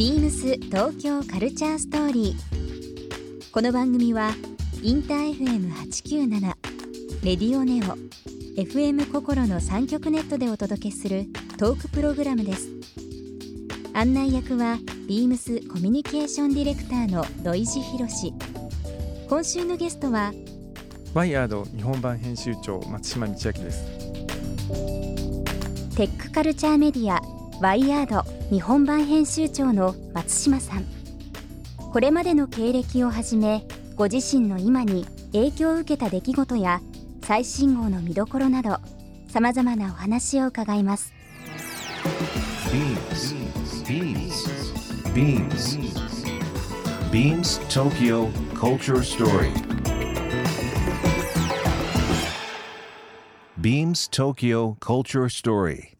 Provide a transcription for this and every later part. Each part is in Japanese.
ビームス東京カルチャーストーリー。この番組はインター FM897 レディオネオ FM 心の3極ネットでお届けするトークプログラムです。案内役はビームスコミュニケーションディレクターの土井博。志今週のゲストはワイヤード日本版編集長松島道明です。テックカルチャーメディアワイヤード日本版編集長の松島さん。これまでの経歴をはじめご自身の今に影響を受けた出来事や最新号の見どころなどさまざまなお話を伺います。BeamsBeamsBeamsTokyo Culture Story. Beams Tokyo Culture Story.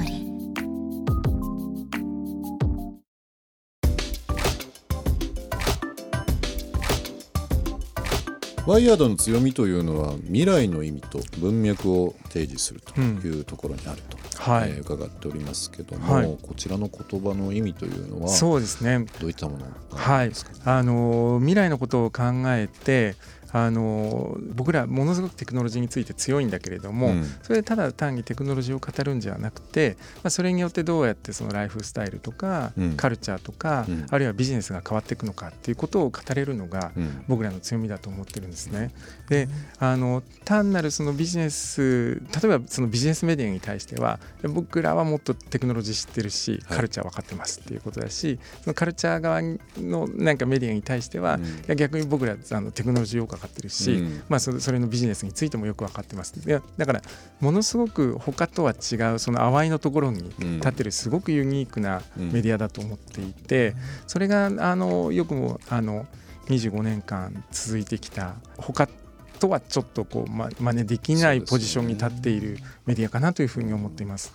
リー。ワイヤードの強みというのは未来の意味と文脈を提示するというところにあると、はい。えー伺っておりますけども、はい。こちらの言葉の意味というのはそうですね。どういったものがあはいるんですか、あの未来のことを考えてあの僕らものすごくテクノロジーについて強いんだけれども、うん。それでただ単にテクノロジーを語るんじゃなくて、まあ、それによってどうやってそのライフスタイルとか、うん。カルチャーとか、うん。あるいはビジネスが変わっていくのかっていうことを語れるのが、うん。僕らの強みだと思ってるんですね。であの単なるそのビジネス例えばそのビジネスメディアに対しては僕らはもっとテクノロジー知ってるしはい。カルチャー分かってますっていうことだし、そのカルチャー側のなんかメディアに対しては、逆に僕らあのテクノロジーよく分かってるし、うん。まあ、それのビジネスについてもよく分かってます。でだからものすごく他とは違うその淡いのところに立ってるすごくユニークなメディアだと思っていて、それがあのよくもあの25年間続いてきた他とはちょっとこう、ま、真似できないポジションに立っているメディアかなというふうに思っています。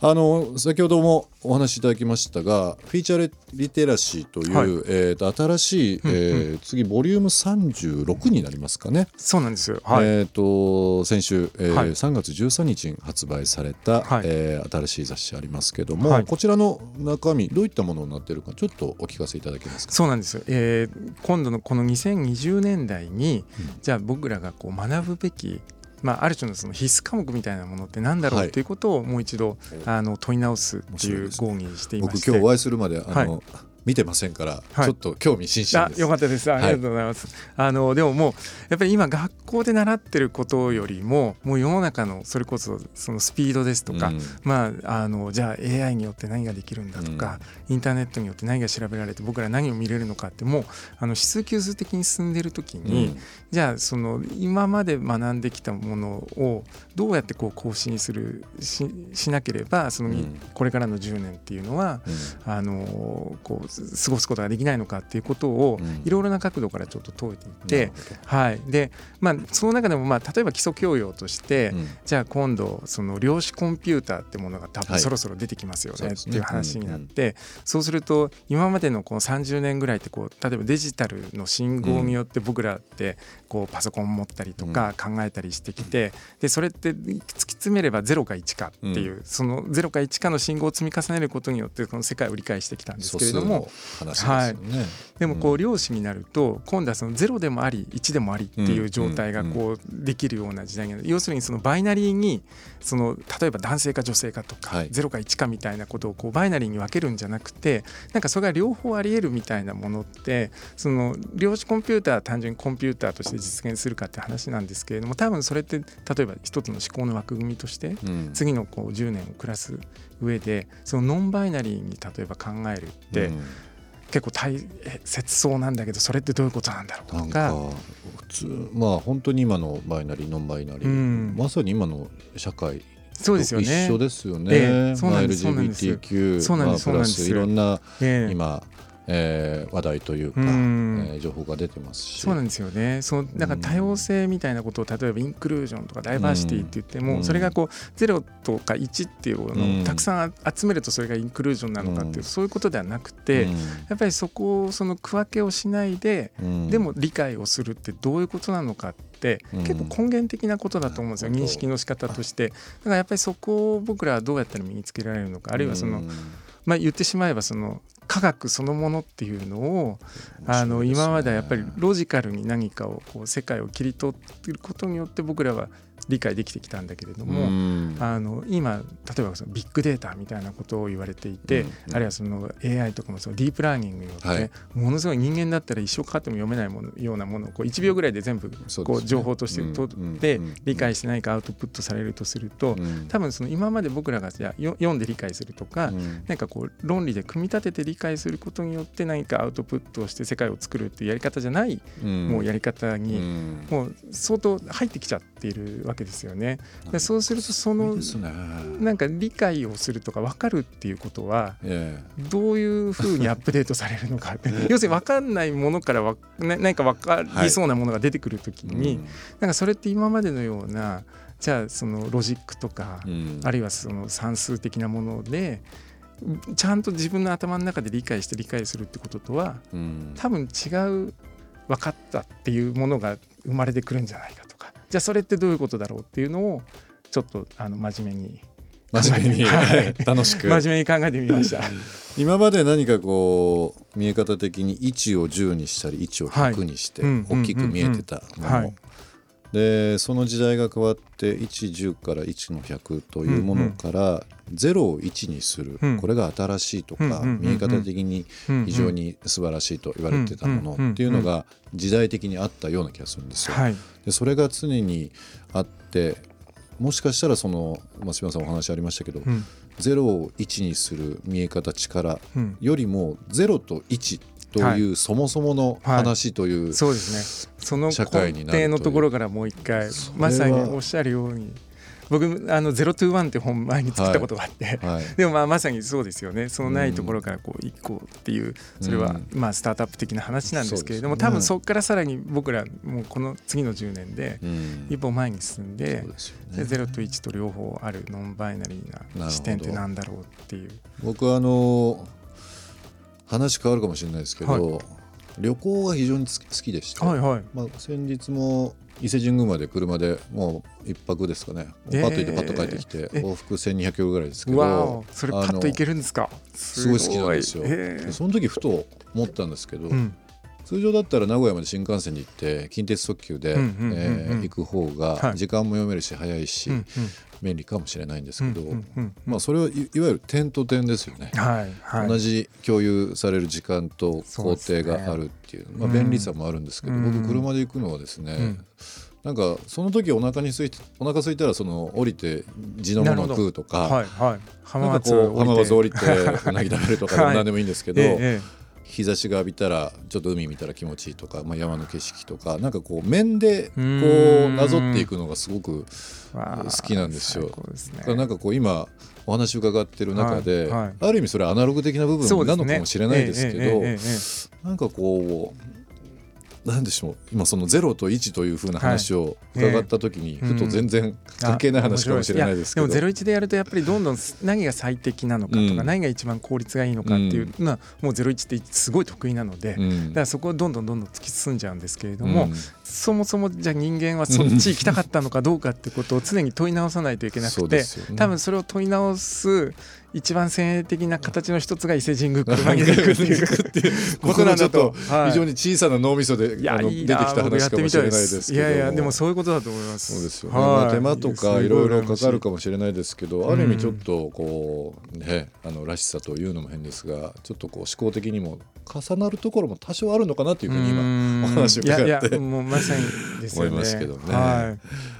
あの先ほどもお話しいただきましたがフィーチャーリテラシーという、はい。えーと新しい、えー次ボリューム36になりますかね、そうなんですよ、はい。えー、と先週、えーはい。3月13日に発売された、はい。えー新しい雑誌ありますけども、はい。こちらの中身どういったものになっているかちょっとお聞かせいただけますか？そうなんですよ、えー今度のこの2020年代に、うん。じゃあ僕らがこう学ぶべきまあ、ある種のその必須科目みたいなものってなんだろう、はい。ということをもう一度あの問い直すっていう合議にしていまして。僕今日お会いするまであの、は見てませんから、はい。ちょっと興味津々です。あよかったです。ありがとうございます、あのでももうやっぱり今学校で習ってることよりももう世の中のそれこそそのスピードですとか、うん。まああのじゃあ AI によって何ができるんだとか、インターネットによって何が調べられて僕ら何を見れるのかってもうあの指数級数的に進んでる時に、うん。じゃあその今まで学んできたものをどうやってこう更新するししなければその、うん。これからの10年っていうのはうん。あのこう過ごすことができないのかっていうことをうん。いろいろな角度からちょっと問えていっなてはい。でまあ、その中でも、まあ、例えば基礎教養として、うん。じゃあ今度その量子コンピューターってものが多はい。分そろそろ出てきますよねっていう話になって、そうすると今までのこの30年ぐらいってこう例えばデジタルの信号によって僕らってこうパソコン持ったりとか考えたりしてきてでそれって突き詰めれば0か1かっていう、その0か1かの信号を積み重ねることによってこの世界を理解してきたんです素けれども数の話ですよね。でもこう量子になると今度はその0でもあり1でもありっていう状態がこうできるような時代になる。要するにそのバイナリーにその例えば男性か女性かとかはい。0か1かみたいなことをこうバイナリーに分けるんじゃなくてなんかそれが両方ありえるみたいなものってその量子コンピューターは単純にコンピューターとして実現するかって話なんですけれども多分それって例えば一つの思考の枠組みとしてうん。次のこう10年を暮らす上でそのノンバイナリーに例えば考えるって、うん結構大切そうなんだけどそれってどういうことなんだろうとなんかか普通まあ本当に今のバイナリーノンバイナリー、うん。まさに今の社会そうですよね。一緒ですよね。ええそうまあなんです。LGBTQ そうなんですまあプラスいろんなええ。今えー、話題というか、うえー、情報が出てますし。そうなんですよね。そのだから多様性みたいなことを例えばインクルージョンとかダイバーシティって言っても、それがこう0とか1っていうのをたくさん集めるとそれがインクルージョンなのかっていう、そういうことではなくて、やっぱりそこをその区分けをしないで、でも理解をするってどういうことなのかって結構根源的なことだと思うんですよ、認識の仕方として。だからやっぱりそこを僕らはどうやったら身につけられるのかあるいはその、まあ、言ってしまえばその科学そのものっていうのをあの今まではやっぱりロジカルに何かをこう世界を切り取っていることによって僕らは理解できてきたんだけれども、あの今例えばそのビッグデータみたいなことを言われていて、あるいはその AI とかもそのディープラーニングによって、ものすごい人間だったら一生かかっても読めないものようなものをこう1秒ぐらいで全部こう情報として取って理解してないかアウトプットされるとすると、多分その今まで僕らがじゃ読んで理解するとか、何かこう論理で組み立てて理解することによって何かアウトプットをして世界を作るっていうやり方じゃない、もうやり方にもう相当入ってきちゃっているわけですよね。でそうするとその、なんか理解をするとか分かるっていうことはどういうふうにアップデートされるのか。要するに分かんないものからわ何か分かりそうなものが出てくる時に、なんかそれって今までのようなじゃあそのロジックとか、あるいはその算数的なものでちゃんと自分の頭の中で理解して理解するってこととは、多分違う分かったっていうものが生まれてくるんじゃないかと。かじゃあそれってどういうことだろうっていうのをちょっとあの真面目に。真面目に、はい、楽しく真面目に考えてみました。今まで何かこう見え方的に位置を10にしたり位置を100にして大きく見えてたものでその時代が変わって110から1の100というものから0を1にする、これが新しいとか、見え方的に非常に素晴らしいと言われてたものっていうのが時代的にあったような気がするんですよ。でそれが常にあってもしかしたらその松島さんお話ありましたけど、うん、0を1にする見え方力よりも0と1という、そもそもの話という、そうですね。その根底のところからもう一回まさにおっしゃるように僕あの「ゼロトゥワンって本前に作ったことがあって、はい。はい、でもまあまさにそうですよね。そのないところからこう一個っていうそれはまあスタートアップ的な話なんですけれども、多分そこからさらに僕らもうこの次の10年で一歩前に進んで,、で0と1と両方あるノンバイナリーな視点ってなんだろうっていう。僕はあの話変わるかもしれないですけど、はい、旅行が非常に好きでして、はいはい。まあ、先日も伊勢神宮まで車でもう一泊ですかね、パッと行ってパッと帰ってきて、往復1200キロぐらいですけどそれパッと行けるんですか？すごい好きなんですよ、その時ふと思ったんですけど、うん、通常だったら名古屋まで新幹線に行って近鉄特急で行く方が時間も読めるし早いし、便利かもしれないんですけど、まあ、それはいわゆる点と点ですよね、はいはい、同じ共有される時間と工程があるっていう、ね、まあ、便利さもあるんですけど、僕車で行くのはですね、なんかその時お腹にすいてお腹空いたらその降りて地のものを食うとか、はいはい、浜松降りてうなぎ食べるとか何でもいいんですけど、ええ、日差しが浴びたらちょっと海見たら気持ちいいとか、まあ、山の景色とかなんかこう面でこうなぞっていくのがすごく好きなんですよ。すね、なんかこう今お話伺ってる中で、はいはい、ある意味それアナログ的な部分なのかもしれないですけど、ね。なんかこうなんでしょう今その0と1というふうな話を伺った時に、ふと全然関係ない話かもしれないですけど、でも01でやるとやっぱりどんどん何が最適なのかとか、何が一番効率がいいのかっていうのはもう01ってすごい得意なので、だからそこをどんどんどんどん突き進んじゃうんですけれども、そもそもじゃあ人間はそっち行きたかったのかどうかってことを常に問い直さないといけなくて、多分それを問い直す一番先鋭的な形の一つが伊勢神宮車に行くっていう ことなんだと非常に小さな脳みそで出てきた話かもしれないですけど。いやいやでもそういうことだと思います。そうですよ手間とかいろいろかかるかもしれないですけどある意味ちょっとこうねあのらしさというのも変ですがちょっとこう思考的にも重なるところも多少あるのかなというふうに今お話を伺っていやいやもうまさにですよね。思いますけどね。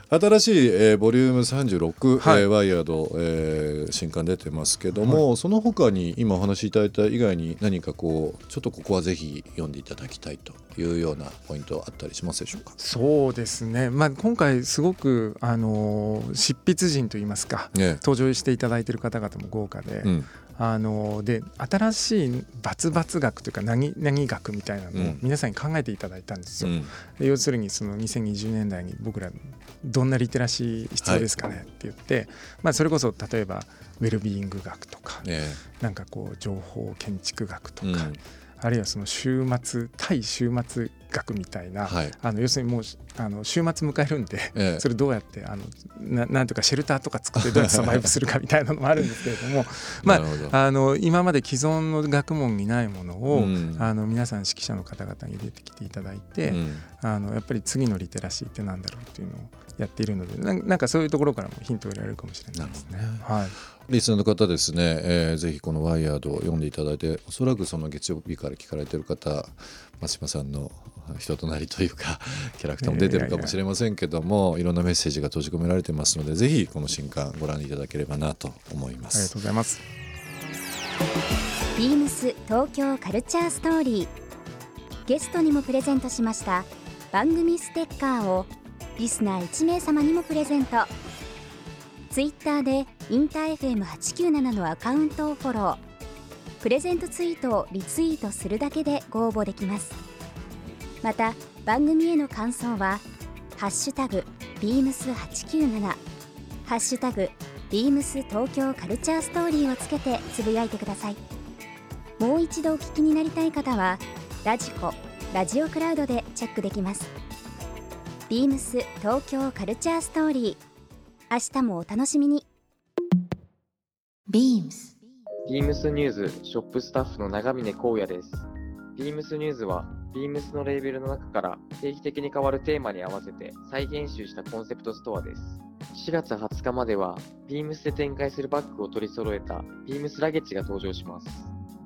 はい新しい、えー、ボリューム36、はい、えー、ワイヤード、えー、新刊出てますけども、はい、その他に今お話しいただいた以外に何かこうちょっとここはぜひ読んでいただきたいというようなポイントあったりしますでしょうか？そうですね、まあ、今回すごくあの執筆陣といいますか、ね、登場していただいている方々も豪華で、うん、あので新しいバツバツ学というか何何学みたいなのを皆さんに考えていただいたんですよ。うん、要するにその2020年代に僕らどんなリテラシー必要ですかねって言って、まあ、それこそ例えばウェルビーイング学とか、ね、なんかこう情報建築学とか、うん、あるいはその週末対週末学みたいな、はい、あの要するにもうあの週末迎えるんで、ええ、それどうやってあのななんとかシェルターとか作ってどうやってサバイブするかみたいなのもあるんですけれども まあ、あの今まで既存の学問にないものを、うん、あの皆さん指揮者の方々に出てきていただいて、うん、あのやっぱり次のリテラシーってなんだろうっていうのをやっているのでなんかそういうところからもヒントを得られるかもしれないですね。はいリスナーの方ですね、えー、ぜひこの「ワイヤード」を読んでいただいておそらくその月曜日から聞かれてる方松島さんの人となりというか キャラクターも出てるかもしれませんけどもいろんなメッセージが閉じ込められてますのでぜひこの新刊ご覧いただければなと思います。ありがとうございます。ビームス東京カルチャーストーリー。ゲストにもプレゼントしました番組ステッカーをリスナー1名様にもプレゼントツイッターでインター FM897 のアカウントをフォロー。プレゼントツイートをリツイートするだけでご応募できます。また番組への感想は「ハッシュタグビームス897」「ハッシュタグビームス東京カルチャーストーリー」をつけてつぶやいてください。もう一度お聞きになりたい方はラジコラジオクラウドでチェックできます。ビームス東京カルチャーストーリー。明日もお楽しみにビームスビームスニューズショップスタッフの長峰光也ですビームスニューズは Beams のレーベルの中から定期的に変わるテーマに合わせて再編集したコンセプトストアです。4月20日までは Beams で展開するバッグを取り揃えた Beams ラゲッジが登場します。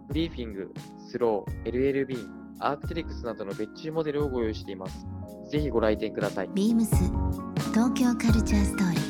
ブリーフィング、スロー、LLB、アークテリクスなどの別注モデルをご用意しています。ぜひご来店ください。Beams 東京カルチャーストーリー